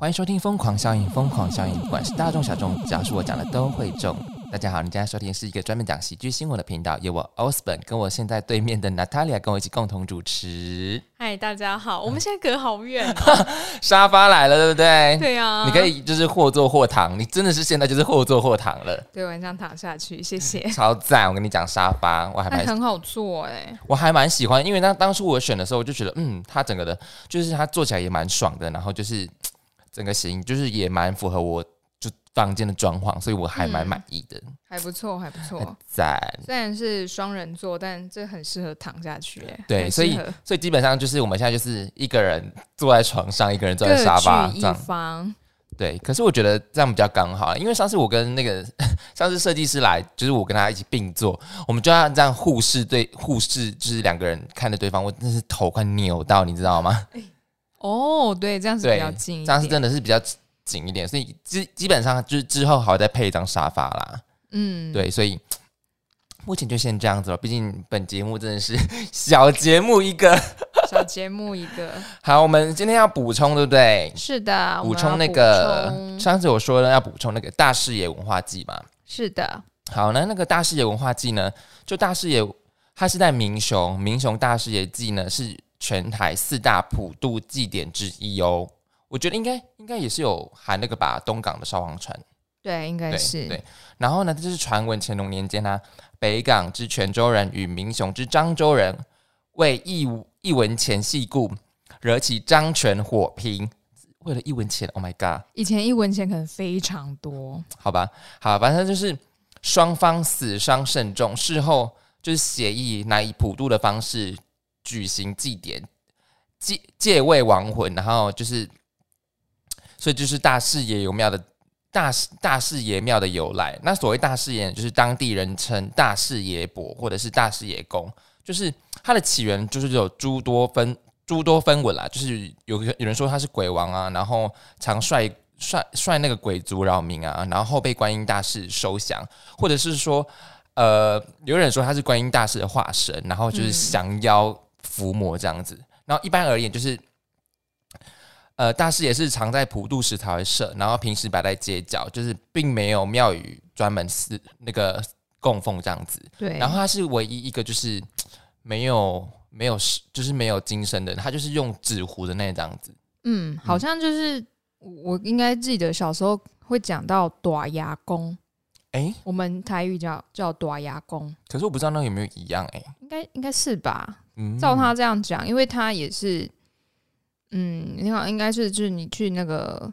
欢迎收听《疯狂效应》，疯狂效应，不管是大众小众，只要是我讲的都会中。大家好，你现在收听是一个专门讲喜剧新闻的频道，由我 Osborn 跟我现在对面的 Natalia 跟我一起共同主持。嗨，大家好，我们现在隔好远哦。沙发来了，对不对？对啊，你可以就是或坐或躺，你真的是现在就是或坐或躺了。对，晚上躺下去，谢谢。超赞！我跟你讲，沙发我还蛮很好坐哎，我还蛮喜欢，因为当当初我选的时候，我就觉得，嗯，它整个的，就是它坐起来也蛮爽的，然后就是整个型就是也蛮符合我就。房间的装潢，所以我还蛮满意的，还不错，还不错，赞。虽然是双人座，但这很适合躺下去，对，所以所以基本上就是我们现在就是一个人坐在床上，一个人坐在沙发上，对。可是我觉得这样比较刚好，因为上次我跟那个 上次设计师来，就是我跟他一起并坐，我们就要这样互视对互视，就是两个人看着对方，我真是头快扭到，你知道吗？哦，对，这样子比较近，这样是真的是比较。紧一点，所以基基本上就是之后还会再配一张沙发啦。嗯，对，所以 目前就先这样子了。毕竟本节目真的是 小节目一个，小 节目一个。好，我们今天要补充，对不对？是的，补充那个上次我说了要补充那个大视野文化季嘛。是的。好，那那个大视野文化季呢？就大视野，它是在明雄，明雄大视野季呢是全台四大普渡祭典之一哦。我觉得应该应该也是有含那个吧，东港的烧王船，对，应该是对。然后呢，这是传闻乾隆年间呢，北港之泉州人与民雄之漳州人为一一文钱系故，惹起漳泉火拼，为了一文钱，Oh my god！以前一文钱可能非常多，好吧，好，反正就是双方死伤甚重，事后就是协议，乃以普渡的方式举行祭典，借借位亡魂，然后就是。所以就是大士爷有庙的大大士爷庙的由来。那所谓大士爷，就是当地人称大士爷伯或者是大士爷公，就是它的起源就是有诸多分诸多分文啦。就是有有人说他是鬼王啊，然后常率率率那个鬼族扰民啊，然后被观音大士收降，或者是说呃有人说他是观音大士的化身，然后就是降妖伏魔这样子。然后一般而言就是。呃，大师也是常在普渡时才会设，然后平时摆在街角，就是并没有庙宇专门是那个供奉这样子。对，然后他是唯一一个就是没有没有就是没有金身的，他就是用纸糊的那这样子。嗯，好像就是我应该记得小时候会讲到短牙公，哎，我们台语叫叫短牙公，可是我不知道那有没有一样哎，应该应该是吧？嗯，照他这样讲，因为他也是。嗯，你好，应该是就是你去那个，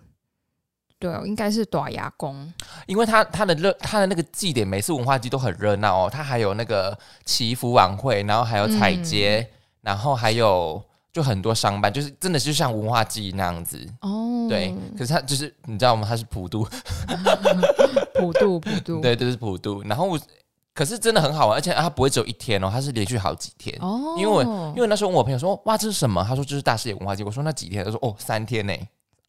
对，应该是短牙宫，因为他他的热他的那个祭典，每次文化祭都很热闹哦，他还有那个祈福晚会，然后还有彩街，然后还有就很多商办，就是真的就像文化祭那样子哦。对，可是他就是你知道吗？他是普渡，普 渡普渡，对，就是普渡，然后。可是真的很好玩，而且它不会只有一天哦，它是连续好几天。哦，因为我因为那时候问我朋友说，哇，这是什么？他说这是大世界文化节。我说那几天？他说哦，三天呢。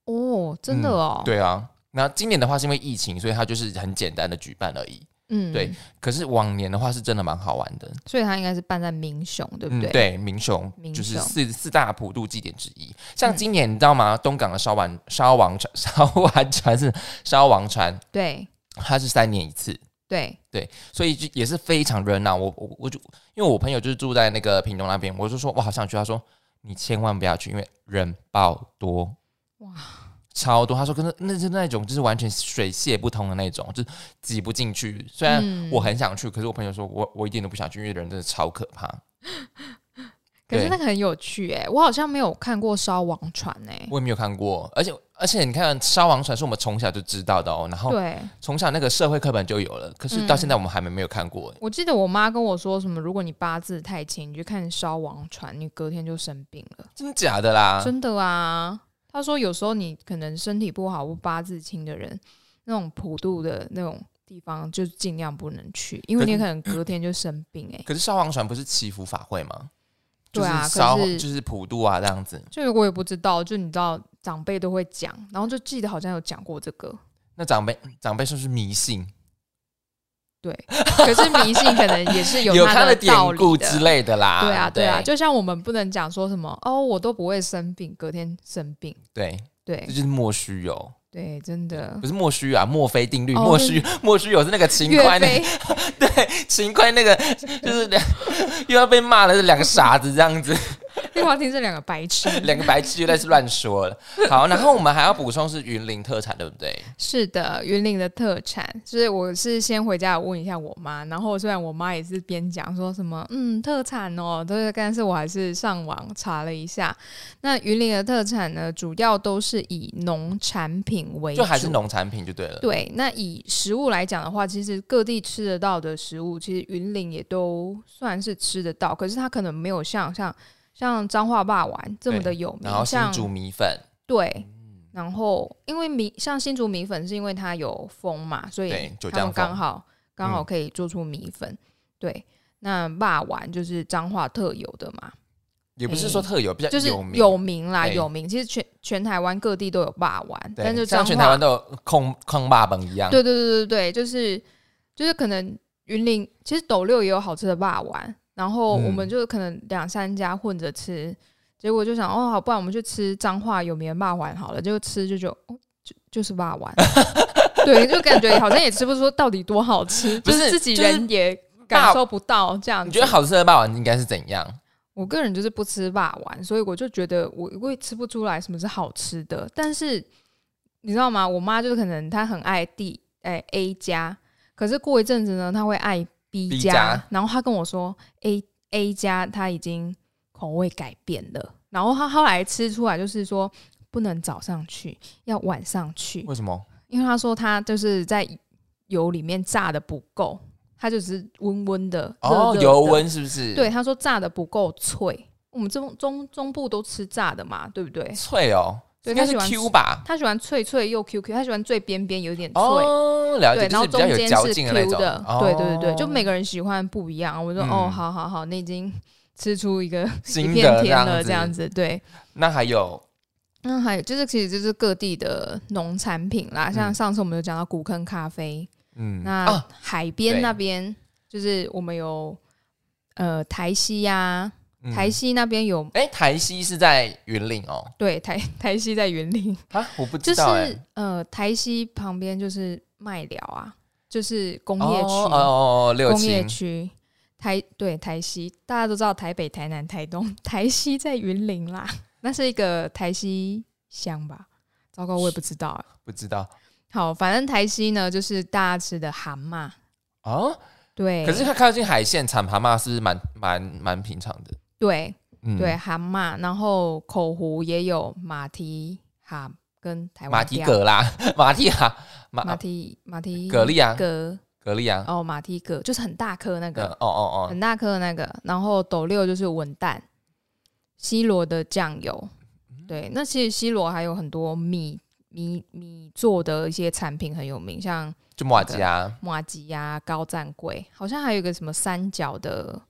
哦，真的哦。对啊，那今年的话是因为疫情，所以它就是很简单的举办而已。嗯，对。可是往年的话是真的蛮好玩的，所以它应该是办在明雄，对不对？对，明雄就是四四大普渡祭典之一。像今年你知道吗？东港的烧完 烧王船 烧完船是烧王船，对，它是三年一次。对对，所以就也是非常热闹。我我我就因为我朋友就是住在那个屏东那边，我就说我好想去。他说你千万不要去，因为人爆多哇，超多。他说，可是那是那种就是完全水泄不通的那种，就是挤不进去。虽然我很想去，可是我朋友说我我一点都不想去，因为人真的超可怕。可是那个很有趣哎，我好像没有看过烧王船哎，我也没有看过，而且而且你看烧王船是我们从小就知道的哦，然后对，从小那个社会课本就有了，可是到现在我们还没没有看过。我记得我妈跟我说什么，如果你八字太轻，你去看烧王船，你隔天就生病了。真的假的啦？真的啊，她说有时候你可能身体不好或八字轻的人，那种普渡的那种地方就尽量不能去，因为你可能隔天就生病哎。可是烧王船不是祈福法会吗？对啊，可是就是普渡啊这样子，就我也不知道，就你知道长辈都会讲，然后就记得好像有讲过这个。那长辈长辈是不是迷信？对，可是迷信可能也是有有他的典故之类的啦。对啊，对啊，就像我们不能讲说什么哦，我都不会生病，隔天生病。对对这就是莫须有，对，真的。不。是莫须啊，墨菲定律，哦莫须莫须有是那个勤岳快那个，对，勤快那个就是两 又要被骂了，是两个傻子这样子，绿华亭是两个白痴。两个白痴又在是乱说了。好，然后我们还要补充是云林特产，对不对？是的，云林的特产，就是我是先回家问一下我妈，然后虽然我妈也是边讲说什么嗯特产哦，对，但是我还是上网查了一下，那云林的特产呢，主要都是以农产品为主，就还是农产品就对了。对，那以食物来讲的话，其实各地吃得到的食物，其实云林也都算是吃得到，可是它可能没有像像像彰化霸丸这么的有名，然后新像竹米粉，对，然后因为米像新竹米粉是因为它有风嘛，所以对九他们刚好刚好嗯可以做出米粉。对，那霸丸就是彰化特有的嘛，也不是说特有，比较就是有名。啦，对有名。其实全全台湾各地都有霸丸，但是彰像全台湾化都有控控霸本一样。对对对对对，就是就是可能云林其实斗六也有好吃的霸丸，然后我们嗯就可能两三家混着吃，结果就想哦好，不然我们去吃彰化有名的霸丸好了，就吃就就哦就就是霸丸，对，就感觉好像也吃不出到底多好吃，不就是自己人也感受不到这样子。你觉得好吃的霸丸应该是怎样？我个人就是不吃霸丸，所以我就觉得我我也吃不出来什么是好吃的。但是你知道吗？我妈就是可能她很爱 D 哎、A 加，可是过一阵子呢，她会爱 B 加加，然后他跟我说 A A 加他已经口味改变了，然后他后来吃出来就是说不能早上去，要晚上去，为什么？因为他说他就是在油里面炸的不够，他就只是温温的哦，热热油温是不是？对，，他说炸的不够脆。我们中中中部都吃炸的嘛，对不对？脆哦，应该是对他喜欢 Q 吧？他喜欢脆脆又 Q Q，他喜欢最边边有点脆，哦，了解，对，然后中间是 Q。的，对对对对，就每个个人喜欢不一样。我说、嗯哦，好好好，你已经吃出一个一新片的天了，子这样。子，对。那还有那还有就是，其实就是各地的农产品啦，像嗯上次我们有讲到古坑咖啡，嗯那啊，海边那边就是我们有呃台西呀、嗯台西那边有哎，台西是在云林哦。对台 台西在云林，啊，我不就知道哎是。呃台西旁边就是麦寮啊，就是工业区，哦哦哦，六工业轻区。台对台西，大家都知道台北、台南、台东，台西在云林啦，那是一个台西乡吧？糟糕，我也不知道啊。不知道好，反正台西呢，就是大家吃的蛤蟆，哦。对，可是它靠近海线产蛤蟆是蛮蛮蛮平常的？对嗯对，蛤蟆，然后口湖也有马蹄蛤跟台湾马蹄蛤啦，马蹄蛤马马蹄马蹄蛤蜊啊蛤蛤蜊啊。哦，马蹄蛤就是很大颗那嗯个，哦哦哦，很大颗的那个，然后斗六就是文旦，西罗的酱油，嗯对，那其实西罗还有很多米米米做的一些产品很有名，像就马吉啊，马吉啊、高赞贵，好像还有一个什么三角的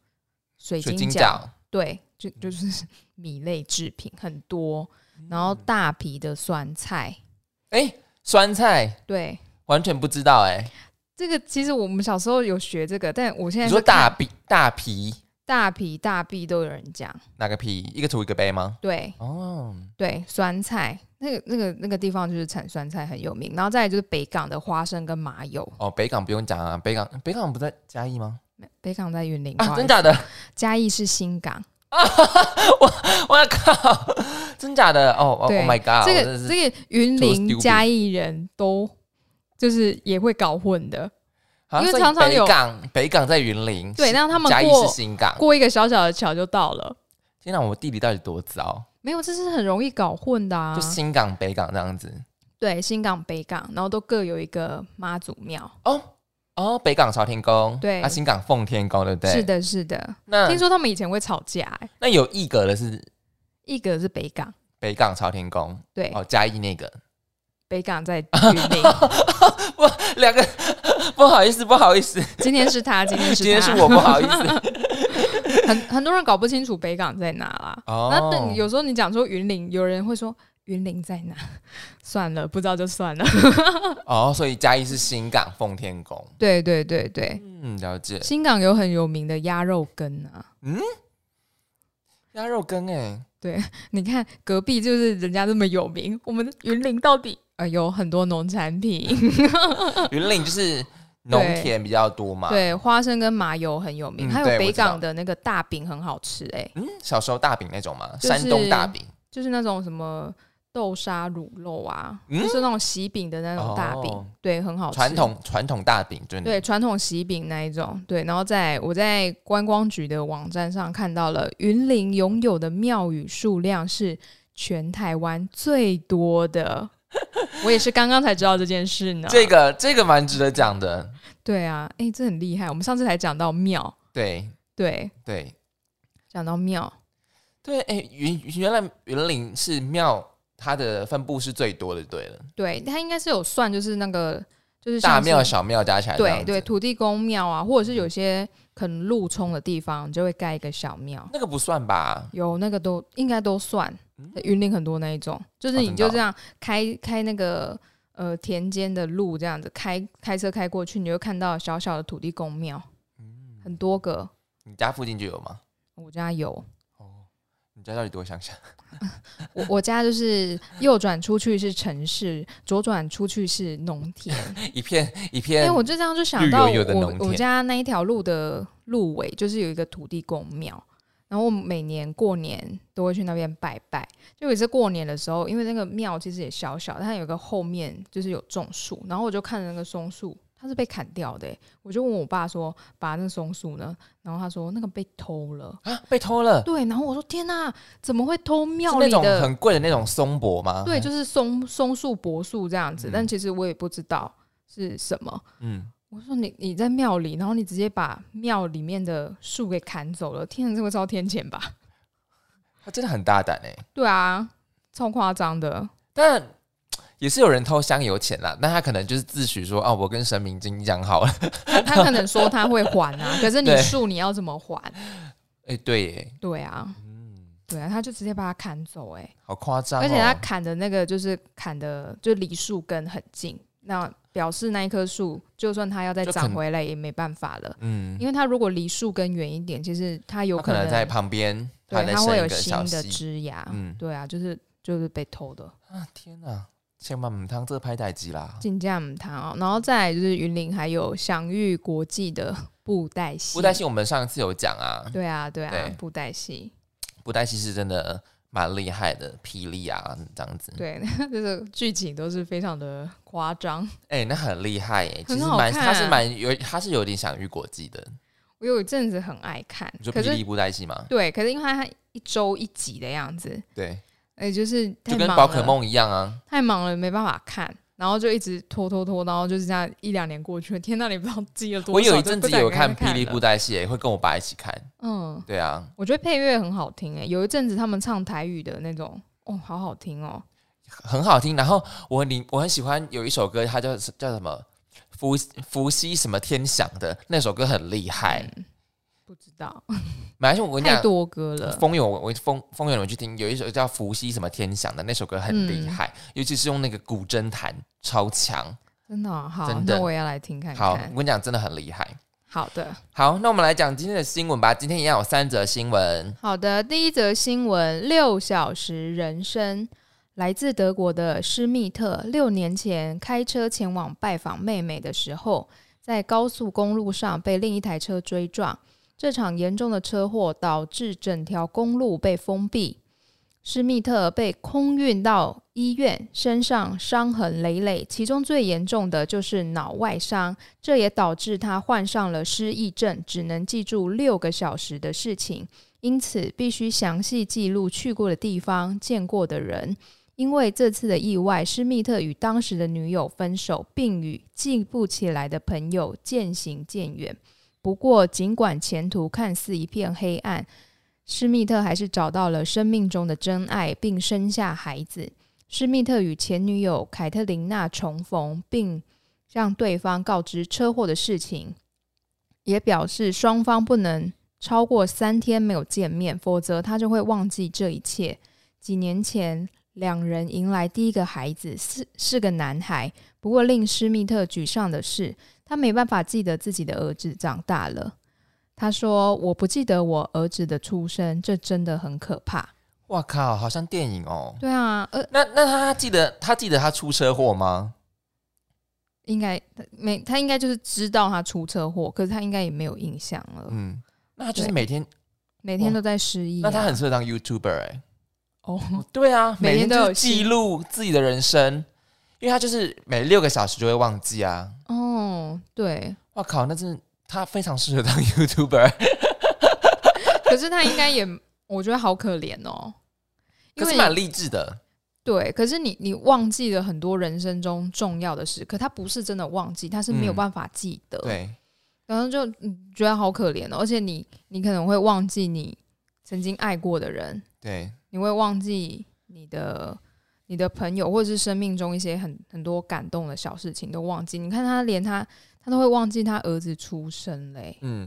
水水晶饺，对，就就是 米类制品很多，然嗯后大皮的酸菜，哎，酸菜对。完全不知道哎。这个其实我们小时候有学这个，但我现在你说大皮大皮大皮大臂都有人讲，哪个皮？一个土一个杯吗？对，哦，对，酸菜那个那个那个地方就是产酸菜很有名，然后再来就是北港的花生跟麻油，哦，北港不用讲啊，北港北港不在嘉义吗？北港在云林，真假的？嘉义是新港啊，我我靠，真假的？哦，Oh my god！这个这个云林嘉义人都就是也会搞混的，因为常常有北港北港在云林，对，然后他们嘉义过是新港。过一个小小的桥就到了，天哪，我地理到底多糟？没有，这是很容易搞混的啊就。新港北港这样子。对，新港、北港，然后都各有一个妈祖庙。哦哦，北港朝天宫，对啊，新港奉天宫，对不对？是。的，是的。那听说他们以前会吵架、欸，那有一格的是一格是北港，北港朝天宫，对，哦，嘉义那个，北港在云林。不两个 不好意思，不好意思，今天是他，今天是，今天是我不好意思。很很多人搞不清楚北港在哪啦。哦那等有时候你讲说云林，有人会说云林在哪？算了，不知道就算了。哦，所以嘉义是新港奉天宫。对对对对，嗯，了解。新港有很有名的鸭肉羹啊，嗯鸭肉羹哎，对 你看隔壁就是人家这么有名，我们的云林到底呃有很多农产品，云林就是农田比较多嘛。，对，花生跟麻油很有名，嗯还有北港的那个大饼很好吃、哎，嗯，小时候大饼那种吗，就是山东大饼。就是那种什么豆沙乳肉啊，嗯？就是那种喜饼的那种大饼，哦。对，很好吃。传统传统大饼，真的对传统喜饼那一种，对，然后在我在观光局的网站上看到了云林拥有的庙宇数量是全台湾最多的，我也是刚刚才知道这件事呢。这个这个蛮值得讲的。对啊，哎，这很厉害。我们上次才讲到庙，对。对，对。讲到庙，对，哎，云原来云林是庙，它的分布是最多的，对了，对，它应该是有算，就是那个就是是大庙小庙加起来对对，土地公庙啊，或者是有些可能路冲的地方，就会盖一个小庙。那个不算吧？有那个都应该都算嗯，云林很多那一种，就是你就这样开开那个呃田间的路，这样子开开车开过去，你就看到小小的土地公庙，嗯很多个。你家附近就有吗？我家有，哦，你家到底多乡下？我我家就是右转出去是城市，左转出去是农田。一片一片哎、片，我就这样就想到我我家那一条路的路尾就是有一个土地公庙，然后我每年过年都会去那边拜拜。就有一次过年的时候，因为那个庙其实也小小，它有个后面就是有种树，然后我就看着那个松树，它是被砍掉的欸、我就问我爸说：“把，那松树呢？”然后他说：“那个被偷了。啊，被偷了”，对，然后我说：“天哪、怎么会偷是那种庙里的？”很贵的那种松柏吗？对，就是松松树、柏树这样子，嗯但其实我也不知道是什么。嗯，我说你你在庙里，然后你直接把庙里面的树给砍走了，天哪，这会遭天谴吧？他真的很大胆哎，对啊，超夸张的。但也是有人偷香油钱啦，那他可能就是自诩说，哦，我跟神明已经讲好了，他他可能说他会还啊，可是你树你要怎么还？哎，对耶，对啊，嗯，对啊，他就直接把它砍走、哎，好夸张哦，而且他砍的那个就是砍的就离树根很近，那表示那一棵树就算它要再长回来也没办法了，嗯，因为它如果离树根远一点，其实它有他可能在旁边，它会有新的枝芽，嗯。对啊，就是就是被偷的。啊，天哪，千万母汤这拍代机啦，进价母汤哦，然后再来就是云林还有享誉国际的布袋戏，布袋戏我们上次有讲啊，对啊对啊对，布袋戏，布袋戏是真的蛮厉害的，霹雳啊这样子，对，就 是剧情都是非常的夸张。哎、那很厉害耶，其很好实蛮，他是看蛮有，他是有点享誉国际的。我有一阵子很爱看。你，说可是霹雳布袋戏嘛？对，可是因为它一周一集的样子，对，哎，就是就跟，宝可梦一样啊。太忙了没办法看。然后就一直拖拖拖，然后就是这样一两年过去了。天哪，你不知道记了多少。我有一阵子有看霹雳布袋戏，也会跟我爸一起看。嗯，对啊，我觉得配乐很好听诶，有一阵子他们唱台语的那种，哦，好好听哦。很好听。然后我很我很喜欢有一首歌，它叫叫什么？伏伏羲什么天响的那首歌很厉害。嗯不知道，马来西亚我跟你讲，太多歌了。风友我我风风友你们去听，有一首叫伏羲什么天响的那首歌很厉害，嗯尤其是用那个古筝弹超强。真的哦、好，真的那我也要来听看好，看我。跟你讲，真的很厉害。好的，好，那我们来讲今天的新闻吧。今天一样有三则新闻。好的。第一则新闻：六小时人生。来自德国的施密特，六年前开车前往拜访妹妹的时候，在高速公路上被另一台车追撞。这场严重的车祸导致整条公路被封闭。施密特被空运到医院，身上伤痕累累，其中最严重的就是脑外伤，这也导致他患上了失忆症，只能记住六个小时的事情，因此必须详细记录去过的地方、见过的人。因为这次的意外，施密特与当时的女友分手，并与记不起来的朋友渐行渐远。不过，尽管前途看似一片黑暗，施密特还是找到了生命中的真爱，并生下孩子。施密特与前女友凯特琳娜重逢，并向对方告知车祸的事情，也表示双方不能超过三天没有见面，否则他就会忘记这一切。几年前，两人迎来第一个孩子，是是个男孩。不过，令施密特沮丧的是，他没办法记得自己的儿子长大了。他说：“我不记得我儿子的出生，这真的很可怕。哇靠，好像电影哦”。对啊，呃，那那他记得他记得他出车祸吗？应该没他应该就是知道他出车祸，可是他应该也没有印象了。嗯，那他就是每天，每天都在失忆、啊，那他很适合当 YouTuber 哎、哦，对啊，每天都有记录自己的人生，因为他就是每六个小时就会忘记啊。哦，对，哇靠，那真的他非常适合当 YouTuber，可是他应该也，我觉得好可怜哦，因是蛮励志的。对，可是你你忘记了很多人生中重要的事，可他不是真的忘记，他是没有嗯办法记得。，对，然后就嗯觉得好可怜哦，而且你你可能会忘记你曾经爱过的人，对，你会忘记你的你的朋友，或者是生命中一些很很多感动的小事情都忘记。你看他连他他都会忘记他儿子出生嘞，嗯。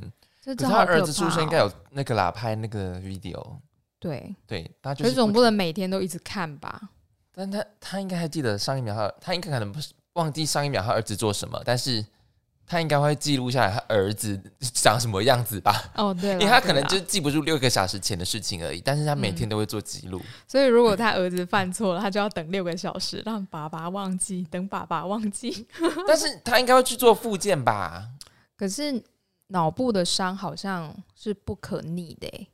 他。儿子出生应该有那个啦，拍那个 video，对，对他就可是是总不能每天都一直看吧？但他他应该还记得上一秒他他应该可能不是忘记上一秒他儿子做什么，但是他应该会记录下来他儿子长什么样子吧，哦，对，因为他可能就记不住六个小时前的事情而已，但是他每天都会做记录。所以如果他儿子犯错了，他就要等六个小时，让爸爸忘记，等爸爸忘记。但是他应该会去做复健吧？可是脑部的伤好像是不可逆的欸，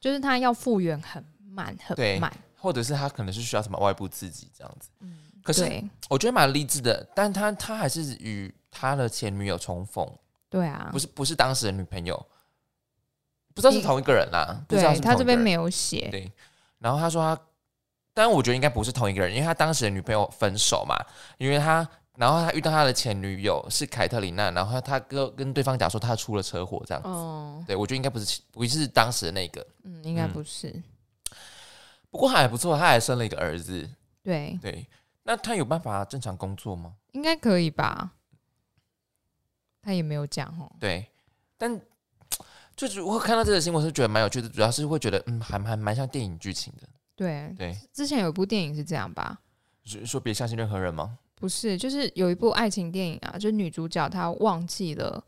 就是他要复原很慢很慢。或者是他可能是需要什么外部刺激这样子。嗯可是我觉得蛮励志的，但他他还是与他的前女友重逢，对啊不，是不是当时的女朋友，不知道是同一个人啦。不知道是对他这边没有有写。对。然后他说他，但我觉得应该不是同一个人，因为他当时的女朋友分手嘛，因为他。然后他遇到他的前女友是凯特琳娜，然后他跟跟对方讲说他出了车祸这样子。哦，对，我觉得应该不是不是当时的那个，嗯，应该嗯不是。不过他还不错，他还生了一个儿子。对，对，那他有办法正常工作吗？应该可以吧？他也没有讲哦。对，但 就是我看到这个新闻是觉得蛮有趣的，主要是会觉得嗯，还还蛮像电影剧情的。对，对，之前有一部电影是这样吧？是说别相信任何人吗？不是，就是有一部爱情电影啊，就是女主角她忘记了，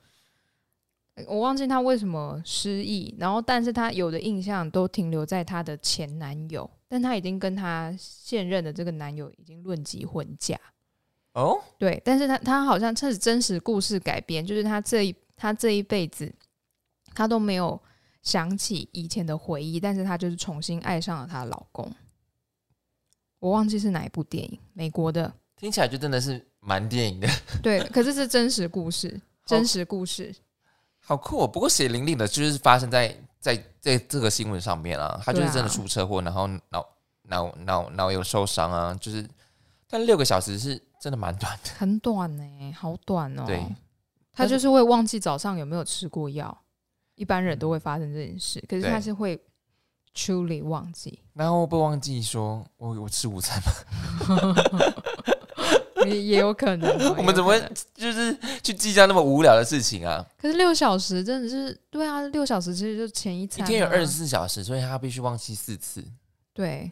呃我忘记她为什么失忆，然后但是她有的印象都停留在她的前男友，但她已经跟她现任的这个男友已经论及婚嫁。哦，对，但是他他好像这是真实故事改编，就是他这一他这一辈子他都没有想起以前的回忆，但是他就是重新爱上了她的老公。我忘记是哪一部电影，美国的。听起来就真的是蛮电影的，对，可是是真实故事，真实故事。好酷、哦。不过血淋淋的，就是发生在在在这个新闻上面啊，他就是真的出车祸，然后脑脑脑脑有受伤啊，就是，但六个小时是真的蛮短的。很短呢、好短哦。对，他就是会忘记早上有没有吃过药，一般人都会发生这件事，可是他是会 truly 忘记，然后会不会忘记说我我吃午餐吗？也也有可能哦、我们怎么会就是去计较那么无聊的事情啊？可是六小时真的是对啊，六小时其实就前一一餐、啊，天有二十四小时，所以他必须忘记四次。对，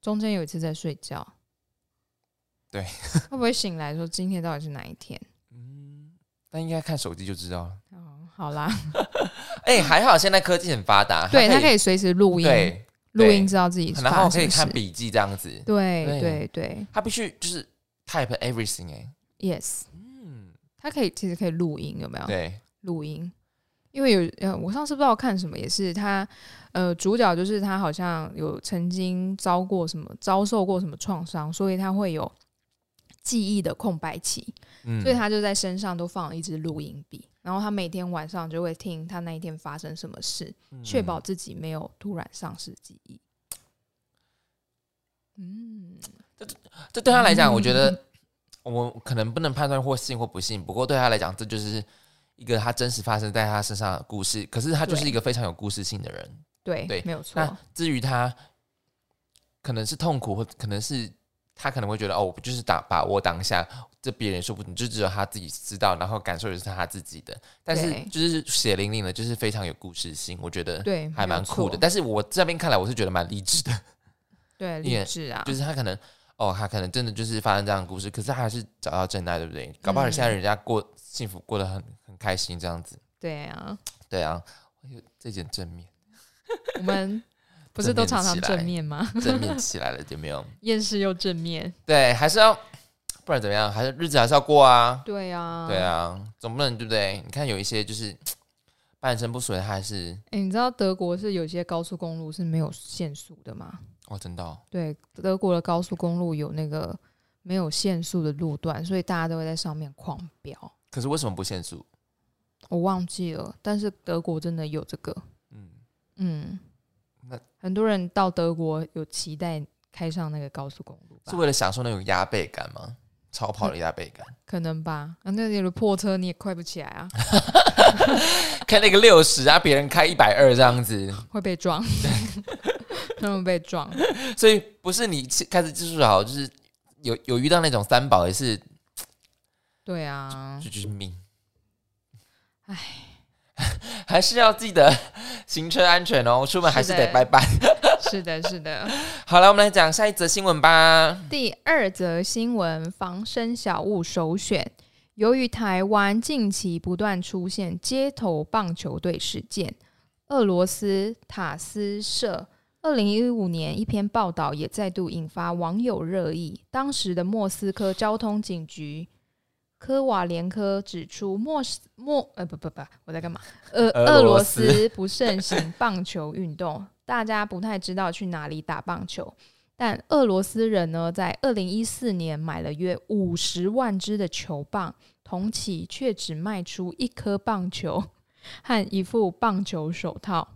中间有一次在睡觉，对，会不会醒来说今天到底是哪一天？嗯，但应该看手机就知道。了。哦，好啦，哎、还好现在科技很发达，对他可以以随时录音，对，录音知道自己然后可以看笔记这样子。对对。对对。他必须就是 type everything 哎、，yes，嗯，他可以其实可以录音，有没有？对，录音，因为有呃，我上次不知道看什么，也是他呃，主角就是他好像有曾经遭过什么遭受过什么创伤，所以他会有记忆的空白期，嗯，所以他就在身上都放了一支录音笔，然后他每天晚上就会听他那一天发生什么事，嗯确保自己没有突然丧失记忆。嗯，这对他来讲，我觉得我可能不能判断或信或不信，不过对他来讲，这就是一个他真实发生在他身上的故事。可是他就是一个非常有故事性的人。对，对没有错那，至于他可能是痛苦，或可能是他可能会觉得哦，我就是打把握当下，这别人说不定就只有他自己知道，然后感受也是他自己的。但是就是血淋淋的，就是非常有故事性，我觉得对，还蛮酷的。但是我这边看来，我是觉得蛮励志的。对，励志啊，就是他可能哦，他可能真的就是发生这样的故事，可是他还是找到真爱，对不对？搞不好现在人家过幸福过得很很开心这样子。对啊，对啊，有这件正面，我们不是都常常正面吗？正面起来了，就没有？厌世又正面，对，还是要，不然怎么样？还是日子还是要过啊。对啊，对啊，总不能对不对？你看有一些就是 半身不遂，他还是哎、你知道德国是有些高速公路是没有限速的吗？哦，真的、哦，对，德国的高速公路有那个没有限速的路段，所以大家都会在上面狂飙。可是为什么不限速？我忘记了，但是德国真的有这个，嗯，嗯，那很多人到德国有期待开上那个高速公路吧是？为了享受那种压背感吗？超跑的压背感，可能吧。啊，那有的破车你也快不起来啊，开那个六十啊，别人开一百二这样子，会被撞，他们被撞。所以不是你开始技术好，就是有有遇到那种三宝也是对啊就，就是命。唉，还是要记得行车安全哦，出门还是得拜拜。是的，是的。好了，我们来讲下一则新闻吧。第二则新闻：防身小物首选。由于台湾近期不断出现街头棒球队事件，俄罗斯塔斯社二零一五年一篇报道也再度引发网友热议。当时的莫斯科交通警局科瓦连科指出莫斯莫呃不不不，我在干嘛？呃俄俄罗罗斯斯不盛行棒球运动，大家不太知道去哪里打棒球。但俄罗斯人呢，在二零一四年买了约五十万支的球棒，同期却只卖出一颗棒球 和一副棒球手套。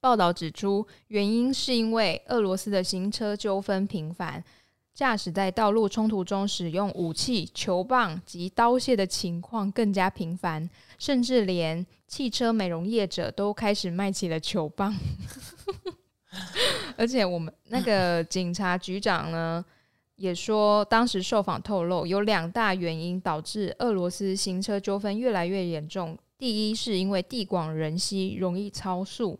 报道指出，原因是因为俄罗斯的行车纠纷频繁，驾驶在道路冲突中使用武器、球棒及刀械的情况更加频繁，甚至连汽车美容业者都开始卖起了球棒。而且我们那个警察局长呢，也说，当时受访透露，有两大原因导致俄罗斯行车纠纷越来越严重。第一是因为地广人稀，容易超速；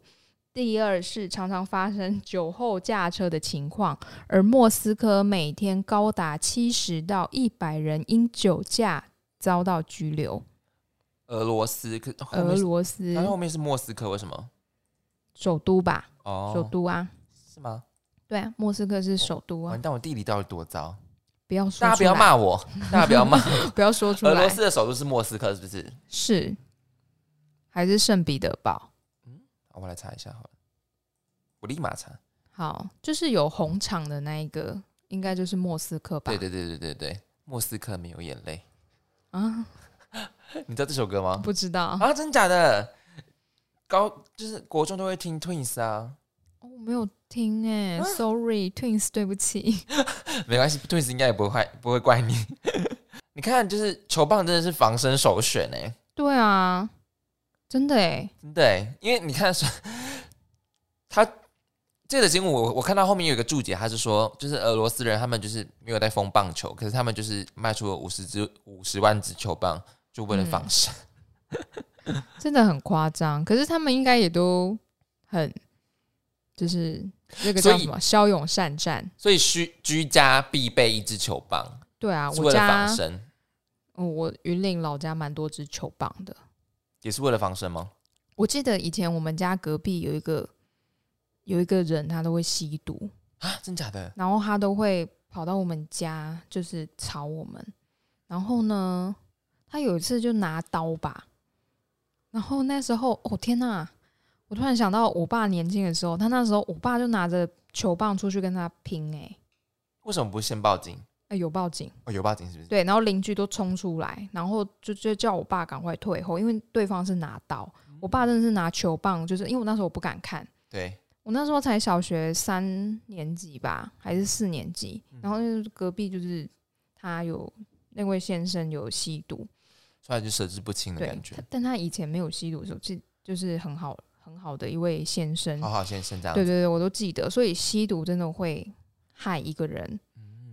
第二是常常发生酒后驾车的情况。而莫斯科每天高达七十到一百人因酒驾遭到拘留。俄罗斯，可俄罗斯然后后面是莫斯科，为什么？首都吧，哦，首都啊，是吗？对啊，莫斯科是首都啊完，蛋，我地理到底多糟？不要说大家不要，骂我，大家不要骂。不要说出来俄罗，斯的首都是莫斯科，是不是？是还是圣彼得堡？好我来查一下好了，我立马查。好，就是有红场的那一个，应该就是莫斯科吧？对对对对对对，莫斯科没有眼泪，啊，你知道这首歌吗？不知道，啊，真假的？高就是国中都会听 Twins 啊，哦我没有听哎、啊 s o r r y t w i n s 对不起。没关系，Twins 应该也不会怪不会怪你。你看，就是球棒真的是防身首选哎、对啊，真的哎，真的欸，因为你看是，他这个节目我我看到后面有一个注解，他是说，就是俄罗斯人他们就是没有在封棒球，可是他们就是卖出了五十支五十万支球棒，就为了防身。真的很夸张。可是他们应该也都很，就是那个叫什么骁勇善战。所以需居家必备一支球棒，对啊，为了我家防身，哦我云岭老家蛮多支球棒的。也是为了防身吗？我记得以前我们家隔壁有一个有一个人，他都会吸毒，啊，真假的？然后他都会跑到我们家，就是吵我们。然后呢，他有一次就拿刀吧，然后那时候，哦天呐，我突然想到我爸年轻的时候，他那时候我爸就拿着球棒出去跟他拼、欸，为什么不先报警？哎、有报警，哦，有报警是不是？对，然后邻居都冲出来，然后就就叫我爸赶快退后，因为对方是拿刀，我爸真的是拿球棒，就是因为我那时候我不敢看。对，我那时候才小学三年级吧，还是四年级。然后就是隔壁就是他有那位先生有吸毒，出来就神志不清的感觉。但他以前没有吸毒的时候，就就是很好很好的一位先生。好好先生这样，对对对，我都记得。所以吸毒真的会害一个人。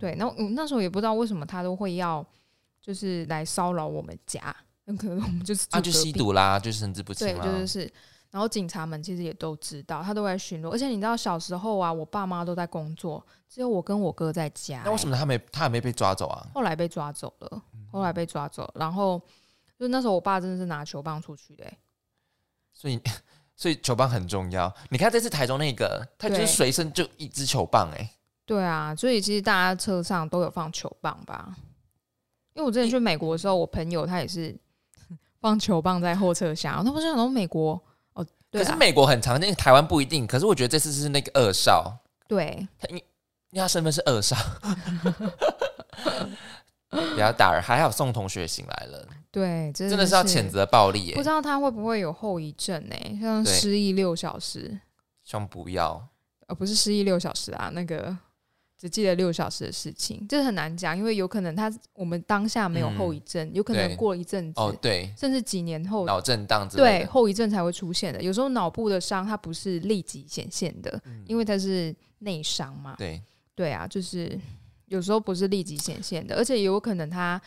嗯对，然后嗯那时候也不知道为什么他都会要就是来骚扰我们家，很可能我们就是啊，就吸毒啦，就是神志不清对，就是是。然后警察们其实也都知道，他都在巡逻。而且你知道小时候啊，我爸妈都在工作，只有我跟我哥在家、那为什么么他没他还没被抓走啊？后来被抓走了？嗯后来被抓走了，然后就那时候我爸真的是拿球棒出去的欸、所以 所以球棒很重要。你看这次台中那个，他就是随身就一支球棒、哎，对啊，所以其实大家车上都有放球棒吧？因为我之前去美国的时候，我朋友他也是 放球棒在后车厢，他不是想说美国哦，对啊，可是美国很常见，台湾不一定。可是我觉得这次是那个二少，对因因为他身份是二少，不要打人，还好宋同学醒来了，对，真真的是要谴责暴力耶、不知道他会不会有后遗症呢、像失忆六小时，希望不要。呃，不是失忆六小时啊，那个只记得六小时的事情，这很难讲，因为有可能他我们当下没有嗯后遗症，有可能过了一阵子，哦，对，甚至几年后，脑震荡对，后遗症才会出现的。有时候脑部的伤它不是立即显现的，嗯因为它是内伤嘛。对，对啊，就是有时候不是立即显现的，而且也有可能他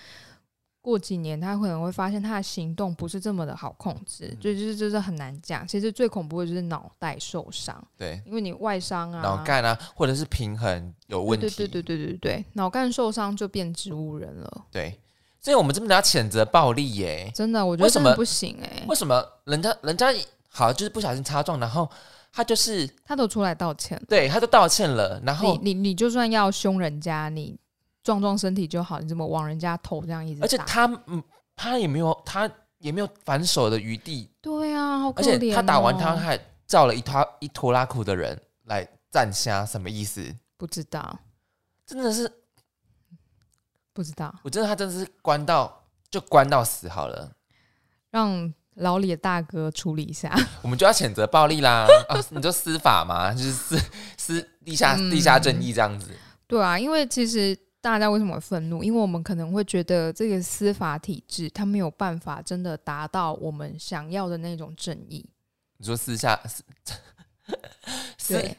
过几年他可能会发现他的行动不是这么的好控制，嗯所以就是就是很难讲。其实最恐怖的就是脑袋受伤，对，因为你外伤啊，脑干啊，或者是平衡有问题，对对对对对对对，脑干受伤就变植物人了。对所以我们这边要谴责暴力耶。真的，我觉为什么得不行哎、为什么人家人家好就是不小心擦撞，然后他就是他都出来道歉，对他都道歉了，然后你你你就算要凶人家，你撞撞身体就好，你怎么往人家头这样一直打？而且他嗯他也没有他也没有反手的余地，对啊，好可而怜、哦。且他打完他还叫了一拖一拖拉库的人来站下，什么意思？不知道真的是，不知道，我真的他真的是关到就关到死好了，让老李的大哥处理一下。我们就要谴责暴力啦！啊，你就司法嘛，就是司司地下嗯地下正义这样子。对啊，因为其实大家为什么会愤怒？因为我们可能会觉得这个司法体制它没有办法真的达到我们想要的那种正义。你说私下私私对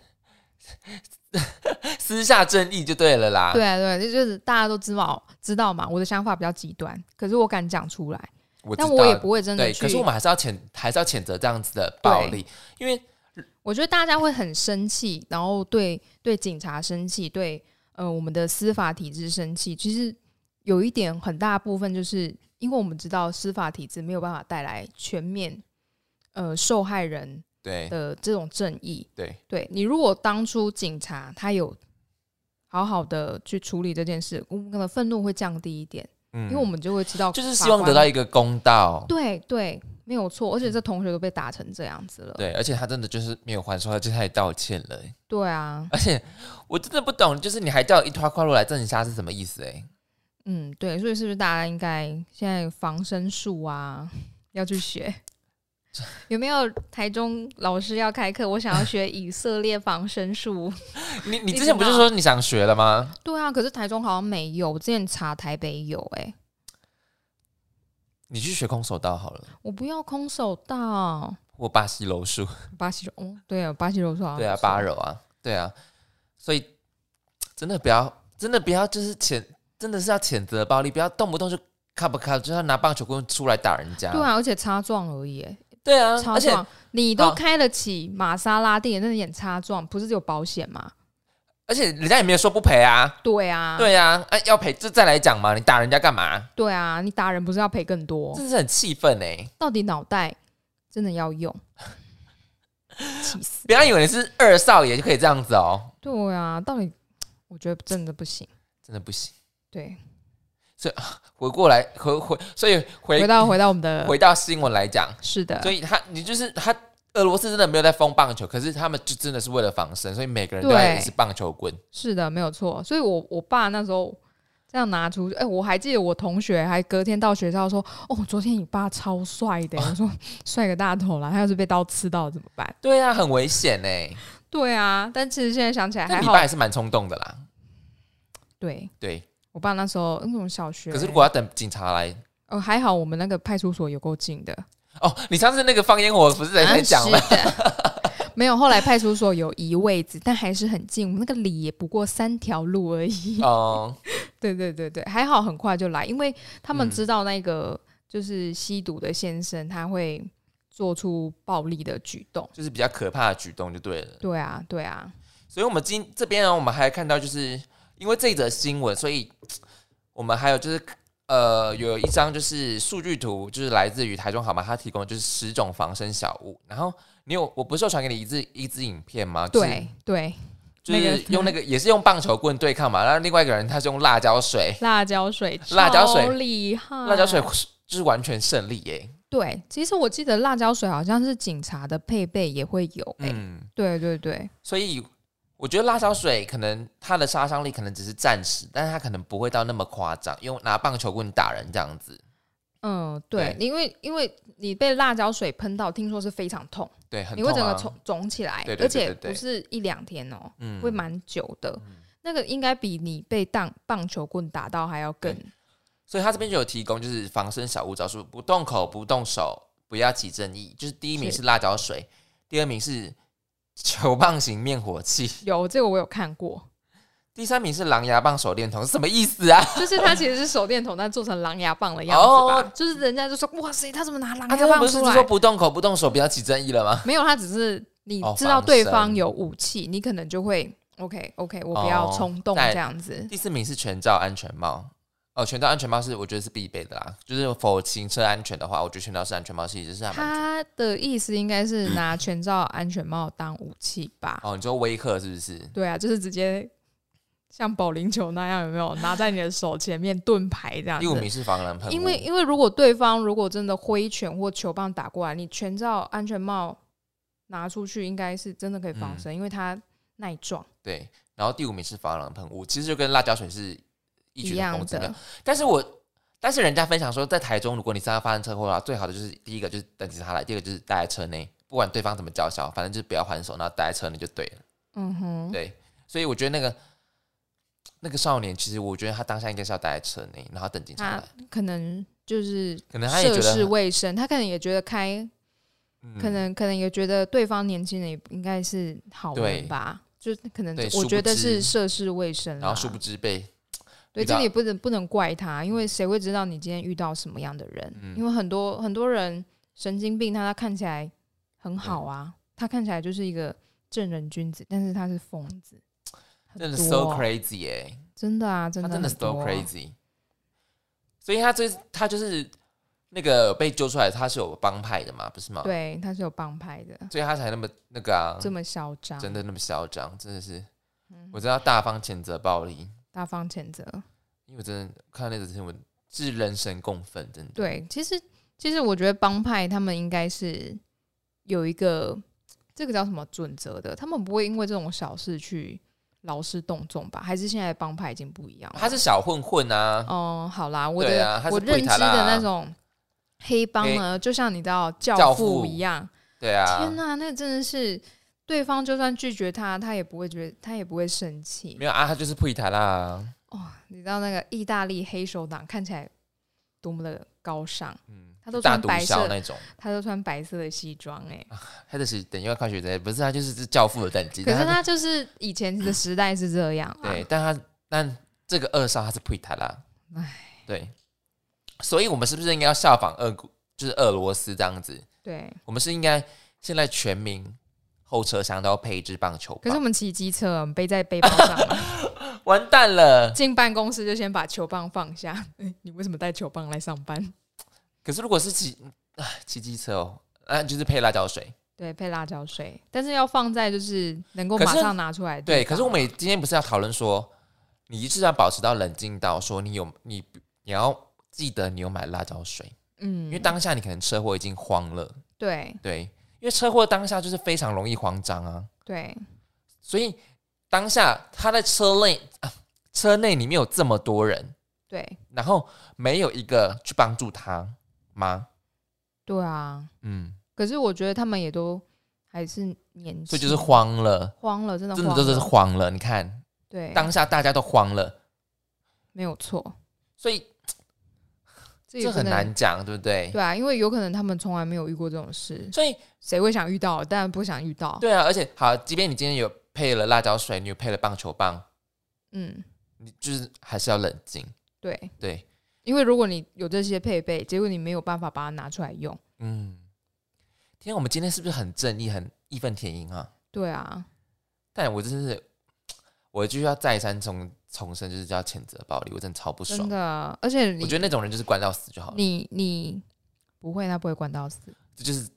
私下正义就对了啦。对啊，对，就是大家都知道知道嘛。我的想法比较极端，可是我敢讲出来，我但我也不会真的对，去。可是我们还是要谴还是要谴责这样子的暴力，因为我觉得大家会很生气，然后对对警察生气，对呃我们的司法体制生气。其实有一点很大部分就是因为我们知道司法体制没有办法带来全面呃受害人对的这种正义。对对你如果当初警察他有好好的去处理这件事，我们可能愤怒会降低一点，嗯因为我们就会知道就是希望得到一个公道。对对没有错，而且这同学都被打成这样子了。对，而且他真的就是没有还手，他就开始道歉了。对啊，而且我真的不懂，就是你还叫一拖快路来镇一下是什么意思？哎，嗯，对，所以是不是大家应该现在防身术啊 要去学？有没有台中老师要开课？我想要学以色列防身术。你你之前不是说你想学了吗？对啊，可是台中好像没有，我之前查台北有、欸，你去学空手道好了，我不要空手道，或巴西柔术。巴西柔，哦，对啊，巴西柔术好像对啊，巴柔啊，对啊，所以真的不要，真的不要，就是谴，真的是要谴责暴力，不要动不动就卡不卡，就要拿棒球棍出来打人家。对啊，而且擦撞而已、欸，对啊，而且擦撞，你都好。开得起玛莎拉蒂，那演擦撞不是只有保险吗？而且人家也没有说不赔啊。对啊，对啊，啊要赔这再来讲嘛，你打人家干嘛？对啊，你打人不是要赔更多？真的是很气愤哎！到底脑袋真的要用？气死！不要以为你是二少爷就可以这样子哦，对啊，到底我觉得真的不行。真的不行。对，所以回过来，回回，所以回回到回到我们的回到新闻来讲，是的，所以他你就是他。俄罗斯真的没有在封棒球，可是他们就真的是为了防身，所以每个人都在对是棒球棍。是的，没有错。所以我我爸那时候这样拿出，哎、我还记得我同学还隔天到学校说，哦，昨天你爸超帅的。我说帅个大头啦，他要是被刀刺到怎么办？对啊，很危险哎。对啊，但其实现在想起来还好但你爸，还是蛮冲动的啦。对对，我爸那时候那种小学，可是如果要等警察来，哦还好我们那个派出所有够近的，哦，你上次那个放烟火不是在才讲吗？没有，后来派出所有移位置，但还是很近。我们那个里也不过三条路而已。哦，对对对对，还好很快就来，因为他们嗯知道那个就是吸毒的先生他会做出暴力的举动。就是比较可怕的举动就对了。对啊，对啊，所以，我们今这边呢，我们还看到，就是因为这则新闻，所以我们还有就是呃，有一张就是数据图，就是来自于台中好吗？他提供的就是十种防身小物。然后你有我不是有传给你一支一支影片吗？就是对对，就是那个用那个也是用棒球棍对抗嘛。然后另外一个人他是用辣椒水，辣椒水，辣椒水超厉害，辣椒水就是完全胜利耶。对，其实我记得辣椒水好像是警察的配备也会有、欸，嗯，对对对，所以我觉得辣椒水可能它的杀伤力可能只是暂时，但是它可能不会到那么夸张，用拿棒球棍打人这样子。嗯，对，对因为因为你被辣椒水喷到，听说是非常痛，对，很你会整个肿肿起来，对对对而且不是一两天哦、嗯会蛮久的。那个应该比你被棒棒球棍打到还要更所以他这边就有提供，就是防身小物招数：不动口、不动手，不要起正义。就是第一名是是辣椒水，第二名是球棒型灭火器，有这个我有看过，第三名是狼牙棒手电筒，是什么意思啊？就是它其实是手电筒，但做成狼牙棒的样子吧。哦就是人家就说哇塞，他怎么拿狼他牙刚刚不是说棒出来？不动口、不动手，不要起争议了吗？没有，他只是你哦知道防身对方有武器，你可能就会 OK OK，我不要哦冲动在这样子。第四名是全罩安全帽。哦，全罩安全帽是我觉得是必备的啦，就是否行车安全的话，我觉得全罩式安全帽其实是还蛮他的意思应该是拿全罩安全帽当武器吧？哦，你说威吓是不是？对啊，就是直接像保龄球那样，有没有拿在你的手前面盾牌这样子？第五名是防狼喷雾，因为因为如果对方如果真的挥拳或球棒打过来，你全罩安全帽拿出去，应该是真的可以嗯防身，因为它耐撞对，然后第五名是防狼喷雾，其实就跟辣椒水是异曲同一样工之妙的。。但是我但是人家分享说，在台中，如果你真的发生车祸的话，最好的就是第一个就是等警察来，第二个就是待在车内，不管对方怎么叫嚣，反正就是不要还手，然后待在车内就对了。嗯哼，对，所以我觉得那个那个少年，其实我觉得他当下应该是要待在车内，然后等警察来。可能就是可能他也觉得涉世未深，他可能也觉得开，嗯可能可能也觉得对方年轻人也应该是好对人吧，就可能对我觉得是涉世未深，然后殊不知被对，这个也不能不能怪他，因为谁会知道你今天遇到什么样的人？嗯。因为很多很多人神经病，他他看起来很好啊，他看起来就是一个正人君子，但是他是疯子，真的 so crazy 耶、真的啊，真的他真的 so crazy。所以他这他就是那个被揪出来，他是有帮派的嘛，不是吗？，对，他是有帮派的，所以他才那么那个啊，这么嚣张，真的那么嚣张，真的是，嗯。我知道大方谴责暴力，大方谴责。因为我真的看到那则新闻是人神共愤，真的。对，其实其实我觉得帮派他们应该是有一个这个叫什么准则的，他们不会因为这种小事去劳师动众吧？还是现在的帮派已经不一样了？他是小混混啊，哦、好啦，我的、啊我认知的那种黑帮呢，就像你知道教教父父一样。对啊天，哪，那真的是对方就算拒绝他，他也不会觉得，他也不会生气没有啊，他就是配台啦，哦。你知道那个意大利黑手党看起来多么的高尚，嗯，他都穿白色那种，他都穿白色的西装哎、他就是等于要看学者，不是他就是是教父的等级，可是他就是以前的时代是这样、啊，对，但他但这个二少他是配台啦，哎，对，所以我们是不是应该要效仿俄国，就是俄罗斯这样子？对。我们是应该现在全民后车厢都要配一支棒球棒，可是我们骑机车，我们背在背包上，完蛋了。进办公室就先把球棒放下。哎你为什么带球棒来上班？可是如果是骑啊骑机车哦，啊就是配辣椒水。对，配辣椒水，但是要放在就是能够马上拿出来的对，可是我们今天不是要讨论说，你是要保持到冷静到说你有你你要记得你有买辣椒水，嗯，因为当下你可能车祸已经慌了，对。对，因为车祸当下就是非常容易慌张啊，对。所以当下他在车内啊车内里面有这么多人，对。然后没有一个去帮助他吗？对啊！嗯，可是我觉得他们也都还是年轻，所以就是慌了，慌了，真的真的就是慌了。你看。对，当下大家都慌了，没有错，所以这很难讲，对不对？对啊，因为有可能他们从来没有遇过这种事，所以谁会想遇到？当然不想遇到。对啊，而且好，即便你今天有配了辣椒水，你有配了棒球棒，嗯，你就是还是要冷静。对，对，因为如果你有这些配备，结果你没有办法把它拿出来用，嗯，天啊，我们今天是不是很正义、很义愤填膺啊？对啊，但我真是，我就要再三从重申，就是叫谴责暴力，我真的超不爽真。的，而且你我觉得那种人就是关到死就好了，你你不会，他不会关到死，这就是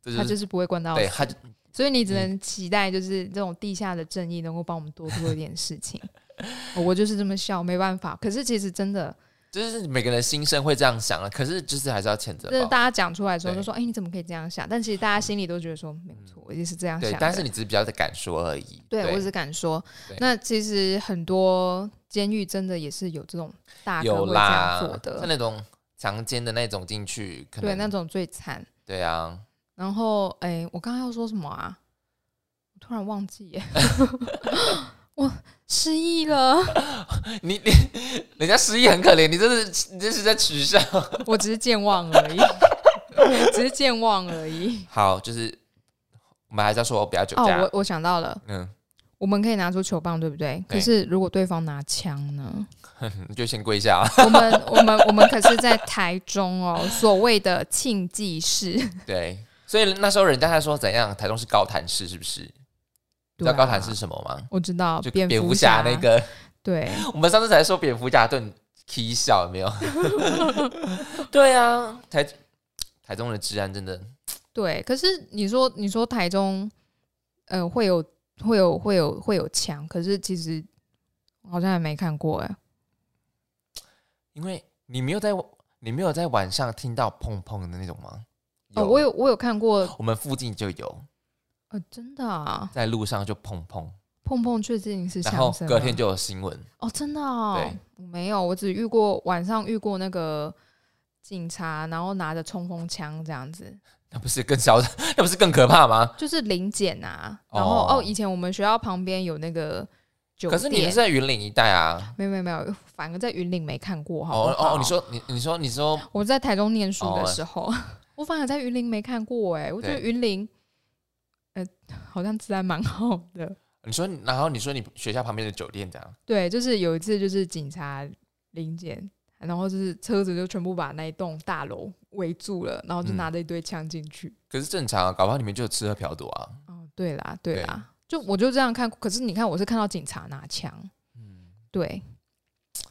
这就是他就是不会关到死，对他就所以你只能期待就是这种地下的正义能够帮我们多做一点事情。我就是这么笑，没办法。可是其实真的，就是每个人心声会这样想啊，可是就是还是要谴责。就是大家讲出来的时候就说：“哎、你怎么可以这样想？”但其实大家心里都觉得说：“没错，我一定是这样想。，对但是你只是比较的敢说而已。对我只是敢说，那其实很多监狱真的也是有这种大哥有会这样啦做，像，那种强奸的那种进去，可能对那种最惨。对啊，然后，哎、我刚刚要说什么啊？我突然忘记耶，我失忆了。你你人家失忆很可怜，你这是你这是在取笑。我只是健忘而已，只是健忘而已。好，就是我们还是要说不要酒哦，我我想到了，嗯，我们可以拿出球棒，对不对？可是如果对方拿枪呢？你就先跪下啊。我们我们我们可是在台中哦，所谓的庆忌市，对，所以那时候人家在说怎样，台中是高潭市，是不是？知对啊。道高潭是什么吗？我知道就蝙蝠蝠侠那个，对，我们上次才说蝙蝠侠盾踢笑有没有？对啊，台台中的治安真的。对，可是你说你说台中，呃，会有会有会有会有枪，可是其实好像还没看过哎。因为你没有在你没有在晚上听到砰砰的那种吗？哦，我有我有看过，我们附近就有，呃，真的啊，在路上就碰碰，碰碰确定是然后枪声，隔天就有新闻。哦，真的哦没有，我只遇过晚上遇过那个警察，然后拿着冲锋枪这样子，那不是更嚣张？那不是更可怕吗？就是临检啊。然后哦哦以前我们学校旁边有那个酒店，可是你是在云岭一带啊。没有没有没有，反而在云岭没看过，好哦？哦，你说你你说你说我在台中念书的哦时候，我反而在云林没看过哎、我觉得云林，呃，好像治安蛮好的。你说，然后你说你学校旁边的酒店这样，对，就是有一次就是警察临检，然后就是车子就全部把那一栋大楼围住了，然后就嗯拿着一堆枪进去。可是正常啊，搞不好里面就有吃喝嫖赌啊。哦，对啦，对对啦，就我就这样看。可是你看，我是看到警察拿枪，嗯，对。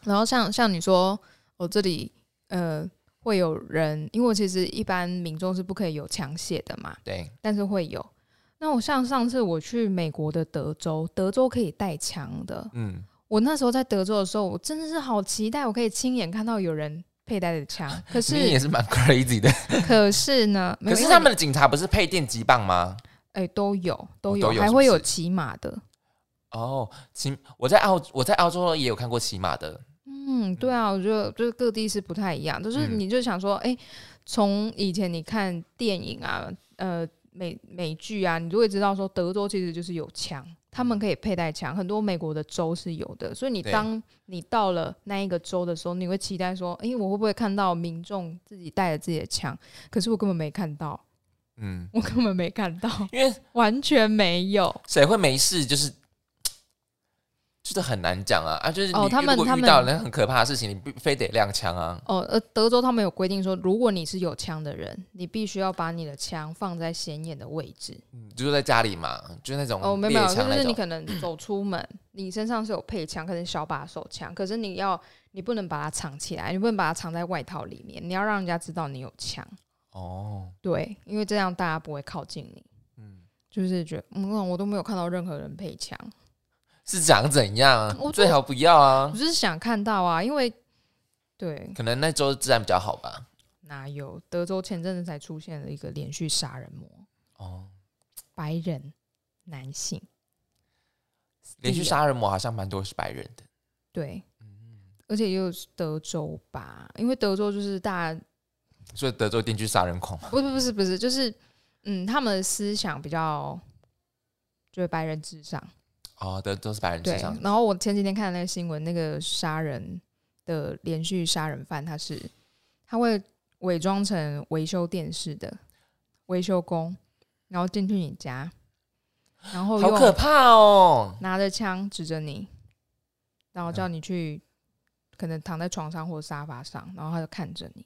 然后像像你说，我、这里呃会有人，因为其实一般民众是不可以有枪械的嘛，对，但是会有。那我像上次我去美国的德州，德州可以带枪的。嗯，我那时候在德州的时候，我真的是好期待，我可以亲眼看到有人佩戴的枪。可你也是，蛮 crazy 的。可是呢，可是他们的警察不是配电击棒吗？哎、都有都哦有，还会有骑马的。哦，骑我在澳我在澳洲也有看过骑马的，嗯，对啊，我觉得就是各地是不太一样，就是嗯你就想说，哎、从以前你看电影啊，呃，美美剧啊，你就会知道说，德州其实就是有枪，他们可以佩戴枪，很多美国的州是有的，所以你当你到了那一个州的时候，你会期待说，哎、我会不会看到民众自己带着自己的枪？可是我根本没看到，嗯，我根本没看到，因为完全没有。谁会没事就是。就是很难讲啊啊！就是你哦他们如果遇他们到那很可怕的事情，你必非得亮枪啊。哦，呃，德州他们有规定说，如果你是有枪的人，你必须要把你的枪放在显眼的位置。嗯就是在家里嘛，就是那种哦，没有没有，就是你。可能走出门，你身上是有配枪，可能小把手枪，可是你要你不能把它藏起来，你不能把它藏在外套里面，你要让人家知道你有枪。哦，对，因为这样大家不会靠近你。嗯，就是觉得，嗯，我都没有看到任何人配枪，是长怎样我？最好不要啊我。就是想看到啊，因为对，可能那周治安比较好吧。哪有德州前阵子才出现了一个连续杀人魔，哦，白人男性，连续杀人魔好像蛮多是白人的。对，嗯，而且又是德州吧，因为德州就是大家所以德州定居杀人狂嘛。不是不是不是，就是嗯，他们的思想比较就是白人至上，哦，都都是白人至对上。。然后我前几天看的那个新闻，那个杀人的连续杀人犯，他是他会伪装成维修电视的维修工，然后进去你家，然后好可怕哦！拿着枪指着你，然后叫你去。可能躺在床上或沙发上，然后他就看着你，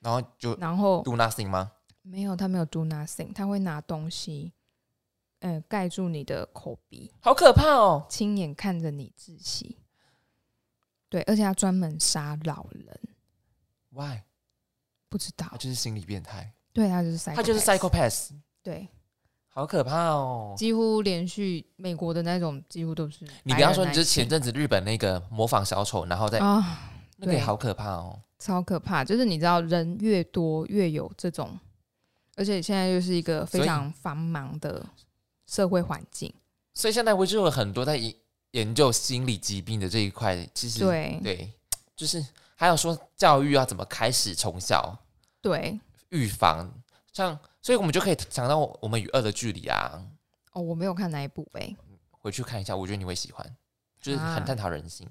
然后就然后 do nothing 吗？没有，他没有 do nothing，他会拿东西，呃，盖住你的口鼻，好可怕哦！亲眼看着你窒息。对，而且他专门杀老人，Why？不知道他，就是心理变态，对他就是 psychopath，他就是 psychopath，对，好可怕哦！几乎连续美国的那种几乎都是你不要说，你就前阵子日本那个模仿小丑，然后再啊，对那个也好可怕哦。超可怕。就是你知道，人越多越有这种，而且现在又是一个非常繁忙的社会环境，所以现在不就有很多在研研究心理疾病的这一块，其实对。对，就是还有说教育要怎么开始从小对。预防，像所以我们就可以想到我们与恶的距离啊，哦，我没有看哪一部哎、回去看一下，我觉得你会喜欢，就是啊。很探讨人性。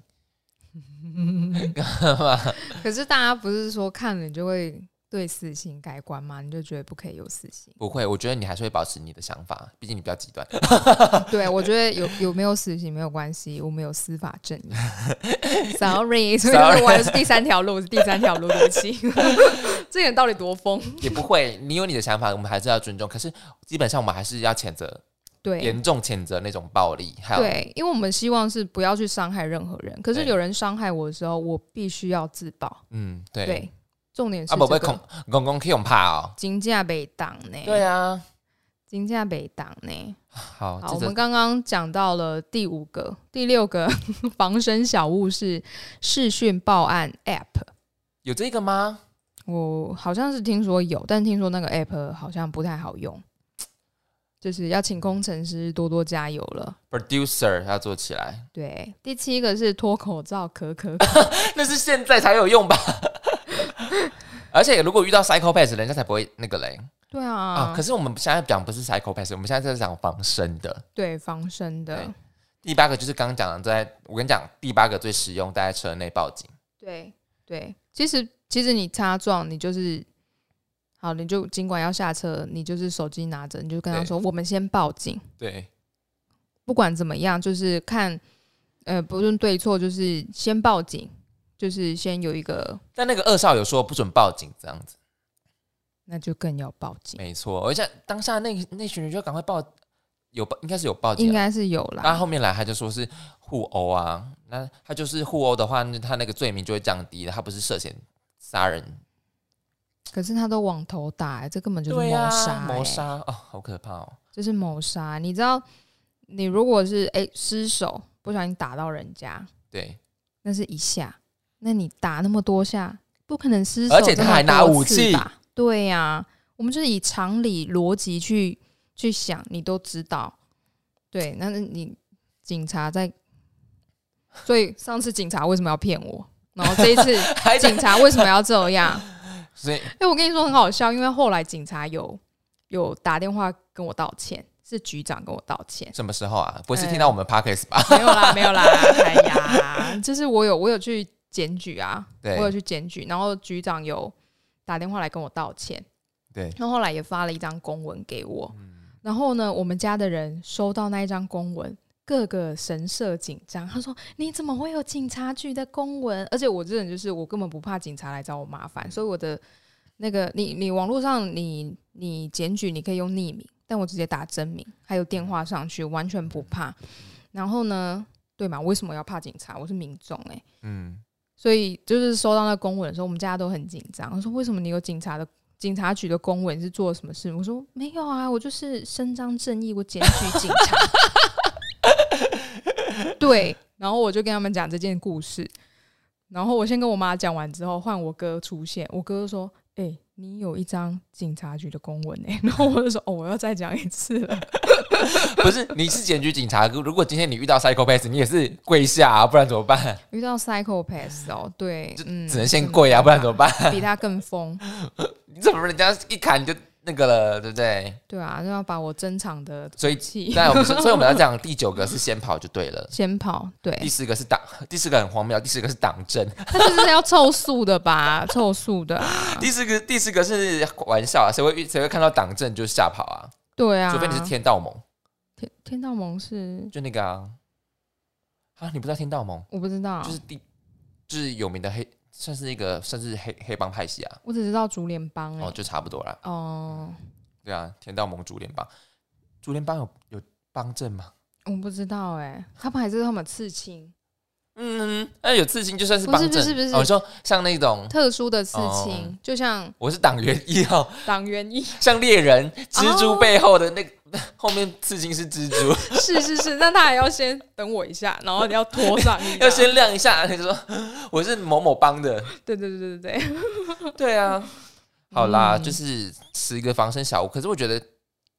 可是大家不是说看了就会对死刑改观吗？你就觉得不可以有死刑？不会，我觉得你还是会保持你的想法，毕竟你比较极端。对，我觉得有有没有死刑没有关系，我们有司法正义。Sorry，所以我的是第三条路，是第三条路，对不起。这个人到底多疯？也不会，你有你的想法，我们还是要尊重。可是基本上我们还是要谴责，对严重谴责那种暴力，还有对，因为我们希望是不要去伤害任何人。可是有人伤害我的时候，我必须要自保。嗯，对。对，重点是啊，不会这恐个公公可以用怕哦。金价被挡呢。对啊，金价被挡呢。好，好，我们刚刚讲到了第五个、第六个 防身小物是视讯报案 App。有这个吗？我好像是听说有，但听说那个 App 好像不太好用，就是要请工程师多多加油了。producer 要做起来，对，第七个是脱口罩可可可，那是现在才有用吧？而且如果遇到 psychopath，人家才不会那个嘞对啊，啊。可是我们现在讲不是 psychopath，我们现在在讲防身的。对防身的，第八个就是刚刚讲的，在我跟你讲，第八个最实用，待在车内报警。对对，其实其实你擦撞，你就是好，你就尽管要下车，你就是手机拿着，你就跟他说，我们先报警。对不管怎么样，就是看，呃，不论对错，就是先报警，就是先有一个，但那个二少有说不准报警这样子，那就更要报警，没错。而且当下那那群人就赶快报，有报应该是有报警啊。应该是有啦。那。后面来他就说是互殴啊，那他就是互殴的话，那他那个罪名就会降低了，他不是涉嫌杀人。可是他都往头打、欸这根本就是谋杀、欸谋杀哦，好可怕哦。这是谋杀。你知道，你如果是哎、失手不小心打到人家，对，那是一下，那你打那么多下，不可能失手而且他还拿这么多次武器吧？对呀、我们就是以常理逻辑去去想，你都知道。对，那你警察在，所以上次警察为什么要骗我？然后这一次 警察为什么要这样？所以哎，我跟你说很好笑，因为后来警察有有打电话跟我道歉，是局长跟我道歉。什么时候啊？不是听到我们 podcast 吧？没有啦，没有啦，哎呀，就是我有我有去检举啊，我有去检举，然后局长有打电话来跟我道歉，对，然后后来也发了一张公文给我，然后呢，我们家的人收到那一张公文。各个神色紧张，他说：“你怎么会有警察局的公文？而且我这人就是我根本不怕警察来找我麻烦，所以我的那个你你网络上你你检举你可以用匿名，但我直接打真名，还有电话上去，完全不怕。然后呢，对嘛？为什么要怕警察？我是民众哎、嗯，所以就是收到那公文的时候，我们家都很紧张。我说：“为什么你有警察的警察局的公文？是做了什么事？”我说：“没有啊，我就是伸张正义，我检举警察。”对，然后我就跟他们讲这件故事。然后我先跟我妈讲完之后，换我哥出现。我哥说：“哎、你有一张警察局的公文哎、然后我就说：“哦，我要再讲一次了。不是，你是检举警察，如果今天你遇到 psychopath，你也是跪下啊，不然怎么办？”遇到 psychopath 哦，对，嗯，只能先跪啊，不然怎么办？比他更疯。你怎么人家一砍你就那个了，对不对？对啊，就要把我珍藏的所以那我们，所以我们要讲第九个是先跑就对了，先跑，对。第，四个是党，第四个很荒谬，第四个是党政，他就是要凑数的吧，凑数的啊，第四个第四个是玩笑啊，谁会遇谁会看到党政就吓跑啊？对啊，除非你是天道盟，天天道盟是？就那个啊，啊，你不知道天道盟？我不知道，就是第就是有名的黑，算是一个算是黑黑帮派系啊，我只知道竹联帮哎、哦，就差不多啦。哦，对啊，天道盟竹联帮，竹联帮有有帮证吗？我不知道哎、他们还是他们刺青，嗯，那有刺青就算是不是帮证，不是不是。哦，我说像那种，特殊的刺青，哦。就像我是党员一号，党员一，像猎人蜘蛛哦。背后的那个、后面刺青是蜘蛛，是是是，那他还要先等我一下，然后你要拖上 要先亮一下，你说 我是某某帮的，对对对对对。对，对啊，好啦，嗯。就是十个防身小物，可是我觉得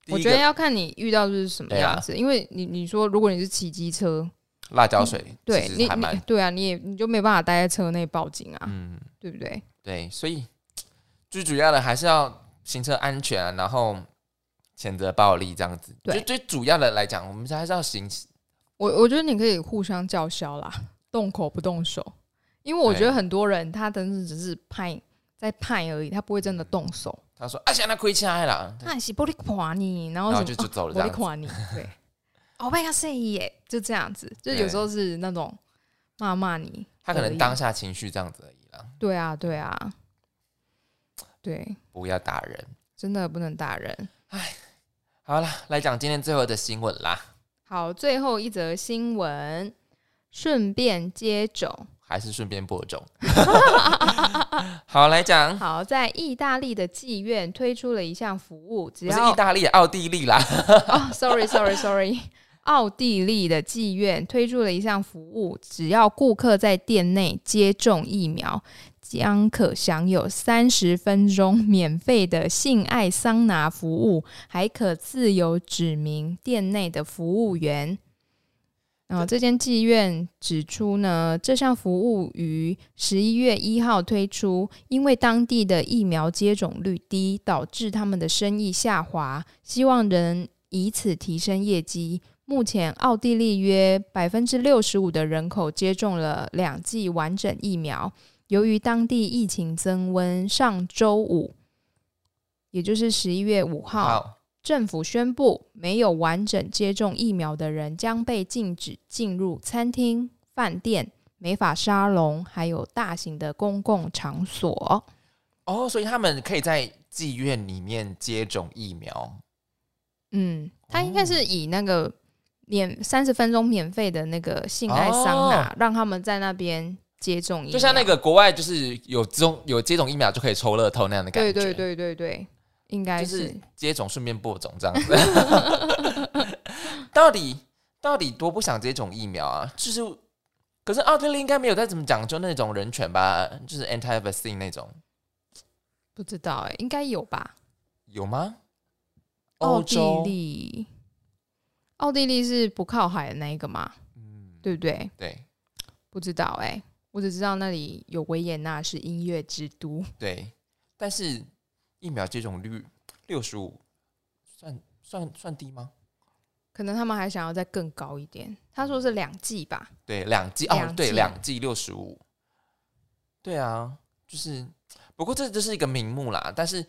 我觉得要看你遇到的是什么样子，因为你你说如果你是骑机车，辣椒水对你你对啊，你也你就没办法待在车内报警啊，嗯。对不对？对，所以最主要的还是要行车安全啊，然后谴责暴力这样子。对就最主要的来讲，我们还是要行。我我觉得你可以互相叫嚣啦，动口不动手，因为我觉得很多人他真的只是派在派而已，他不会真的动手。他说：“啊，现在亏起来了。那你是玻璃垮你，然后然后就就走了这样玻璃垮你，对。哦，被他 say 耶，就这样子，就有时候是那种骂骂你，他可能当下情绪这样子而已啦，对啊，对啊，对，不要打人。真的不能打人。好了，来讲今天最后的新闻啦，好，最后一则新闻，顺便接种。还是顺便播种。好，来讲，好，在意大利的妓院推出了一项服务，只不是要意大利，奥地利啦。哦，sorry，sorry，sorry，奥地利的妓院推出了一项服务，只要顾客在店内接种疫苗，将可享有三十分钟免费的性爱桑拿服务，还可自由指明店内的服务员。然后这间妓院指出呢，这项服务于十一月一号推出，因为当地的疫苗接种率低，导致他们的生意下滑，希望能以此提升业绩。目前，奥地利约百分之六十五的人口接种了两剂完整疫苗。由于当地疫情增温，上周五，也就是十一月五号，政府宣布，没有完整接种疫苗的人将被禁止进入餐厅、饭店、美发沙龙，还有大型的公共场所。哦，所以他们可以在妓院里面接种疫苗。嗯，他应该是以那个免三十分钟免费的那个性爱桑拿，让他们在那边接种疫苗，就像那个国外就是有这种有接种疫苗就可以抽乐透那样的感觉，对对对对对，应该是是接种顺便播种这样子。到底到底多不想接种疫苗啊？就是，可是奥地利应该没有再怎么讲究那种人权吧？就是 anti vaccine 那种不知道哎、应该有吧？有吗？奥地，利，奥地利是不靠海的那一个吗，嗯，对不对？对不知道哎、我只知道那里有维也纳是音乐之都。对，但是疫苗接种率六十五，算算算低吗？可能他们还想要再更高一点。他说是两剂吧？对，两剂哦，对，两剂六十五。对啊，就是，不过这这是一个名目啦。但是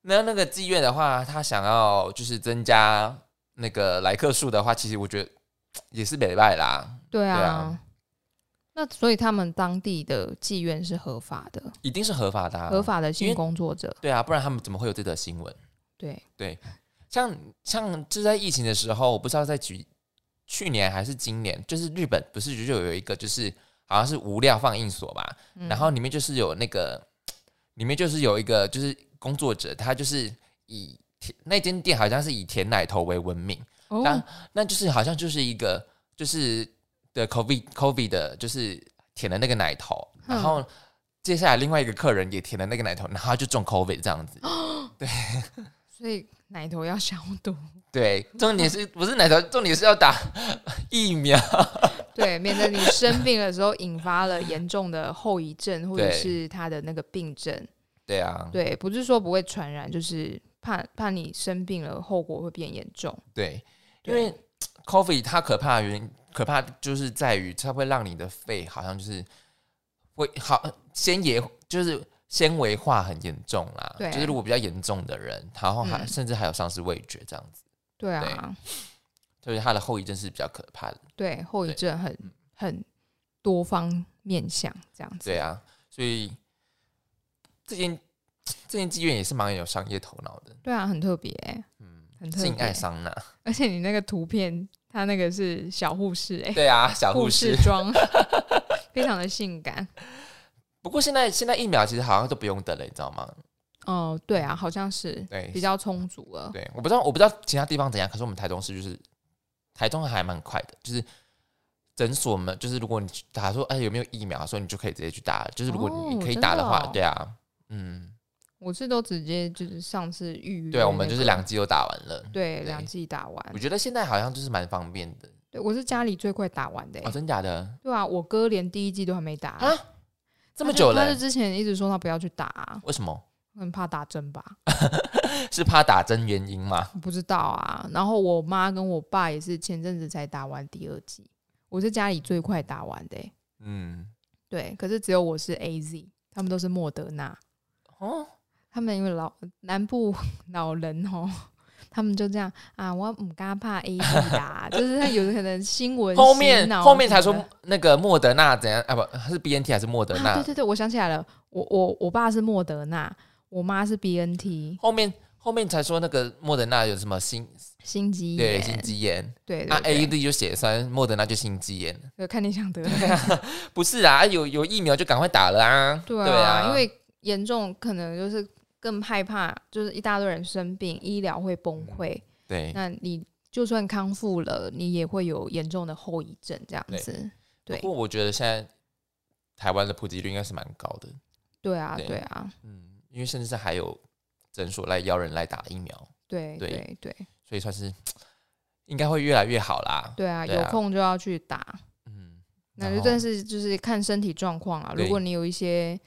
那那个妓院的话，他想要就是增加那个来客数的话，其实我觉得也是北拜啦，对啊。对啊那所以他们当地的妓院是合法的，一定是合法的、啊，合。法的性工作者。对啊，不然他们怎么会有这则新闻？对对，像像就在疫情的时候，我不知道在举去年还是今年，就是日本不是就有一个就是好像是无料放映所吧，嗯然后里面就是有那个，里面就是有一个就是工作者，他就是以舔那间店好像是以甜奶头为闻名，哦当那就是好像就是一个就是的 COVID COVID 的，就是舔了那个奶头，嗯然后接下来另外一个客人也舔了那个奶头，然后他就中 COVID 这样子。对所以奶头要消毒，对，重点是不是奶头？重点是要打疫苗。对，免得你生病的时候引发了严重的后遗症，或者对是他的那个病症。对啊，对，不是说不会传染，就是怕怕你生病了，后果会变严重。对，因为 COVID 它可怕的原因，可怕就是在于它会让你的肺好像就是会好纤维，就是纤维化很严重啦。对就是如果比较严重的人，然后还、嗯甚至还有丧失味觉这样子，对啊，所以它的后遗症是比较可怕的。对，后遗症很很多方面向这样子。对啊，所以这间这间妓院也是蛮有商业头脑的。对啊，很特别欸、嗯，很特性爱。桑拿。而且你那个图片，它那个是小护士哎、对啊，小护护士士装，非常的性感。不过现在现在疫苗其实好像都不用等了，你知道吗？哦，对啊，好像是对比较充足了。对，我不知道我不知道其他地方怎样，可是我们台中市就是台中还蛮快的，就是诊所们就是如果你打说哎有没有疫苗，说你就可以直接去打了，就是如果哦你可以打的话，真的哦对啊，嗯，我是都直接就是上次预约、对啊，我们就是两季都打完了。对对两季打完我。觉得现在好像就是蛮方便的对，我是家里最快打完的、欸哦，真假的对啊，我哥连第一季都还没打，啊？这么久了欸、他就之前一直说他不要去打、啊，为什么？很怕打针吧？是怕打针原因吗？不知道啊。然后我妈跟我爸也是前阵子才打完第二季，我是家里最快打完的、欸。嗯，对，可是只有我是 A Z，他们都是莫德纳。哦，他们因为老南部 老人哦，他们就这样啊，我唔敢怕 A D 打，就是他有的可能新闻后面后面才说那个莫德纳怎样啊？不是 B N T 还是莫德纳？啊，对对对，我想起来了，我我我爸是莫德纳，我妈是 B N T 后面后面才说那个莫德纳有什么心心肌炎，对心肌炎，对那对 A 对 D 就血栓，莫德纳就心肌炎。对，看你想得的，不是啊，有有疫苗就赶快打了啊！对对啊，因为严重可能就是更害怕，就是一大堆人生病，医疗会崩溃，对，那你就算康复了，你也会有严重的后遗症，这样子。对不过我觉得现在台湾的普及率应该是蛮高的，对啊，对对啊，嗯，因为甚至是还有诊所来邀人来打疫苗，对对对对所以算是应该会越来越好啦。对啊，有空就要去打。嗯，那就但是就是看身体状况啊。如果你有一些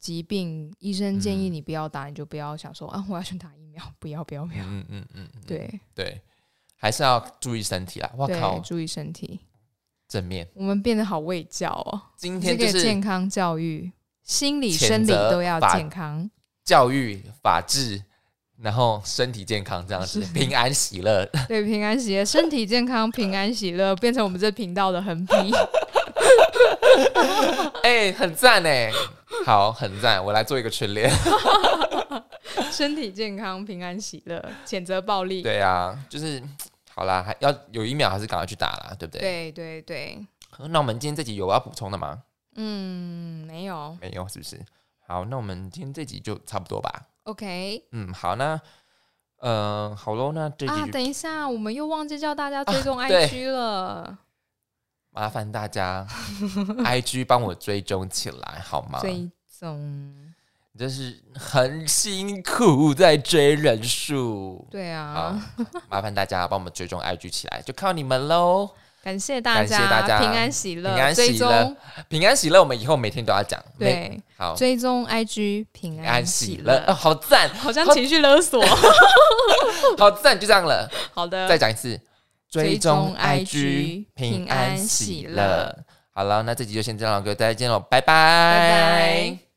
疾病，医生建议嗯你不要打，你就不要想说啊，我要去打疫苗，不要不要不要。嗯嗯嗯嗯，对对，还是要注意身体啦。我靠对，，注意身体。正面，我们变得好卫教哦，今天就是健康教育，心理生理都要健康。教育、法治，然后身体健康这样子，平安喜乐。对，平安喜乐，身体健康，平安喜乐，变成我们这频道的横批。哎、很赞哎，好，很赞，我来做一个训练。身体健康，平安喜乐，谴责暴力。对啊，就是好啦，还要有一秒还是赶快去打啦，对不对？对对对，那我们今天这集有要补充的吗？嗯，没有。没有，是不是？好，那我们今天这集就差不多吧。OK 嗯，好，那呃，好喽，那这集啊，等一下，我们又忘记叫大家追踪 IG 了。麻烦大家 IG 帮我追踪起来好吗？追踪，真是很辛苦在追人数。对好啊，，麻烦大家帮我们追踪 IG 起来，就靠你们喽！感谢大感谢大家平安喜乐，平安喜乐平安喜乐，我们以后每天都要讲。对好，追踪 IG 平平安喜喜乐，哦，好赞，好像情绪勒索。好赞，就这样了。好的，再讲一次，追踪 IG 平平安安喜喜乐乐。好了，那这集就先这样了，各位再见喽，拜拜，拜拜。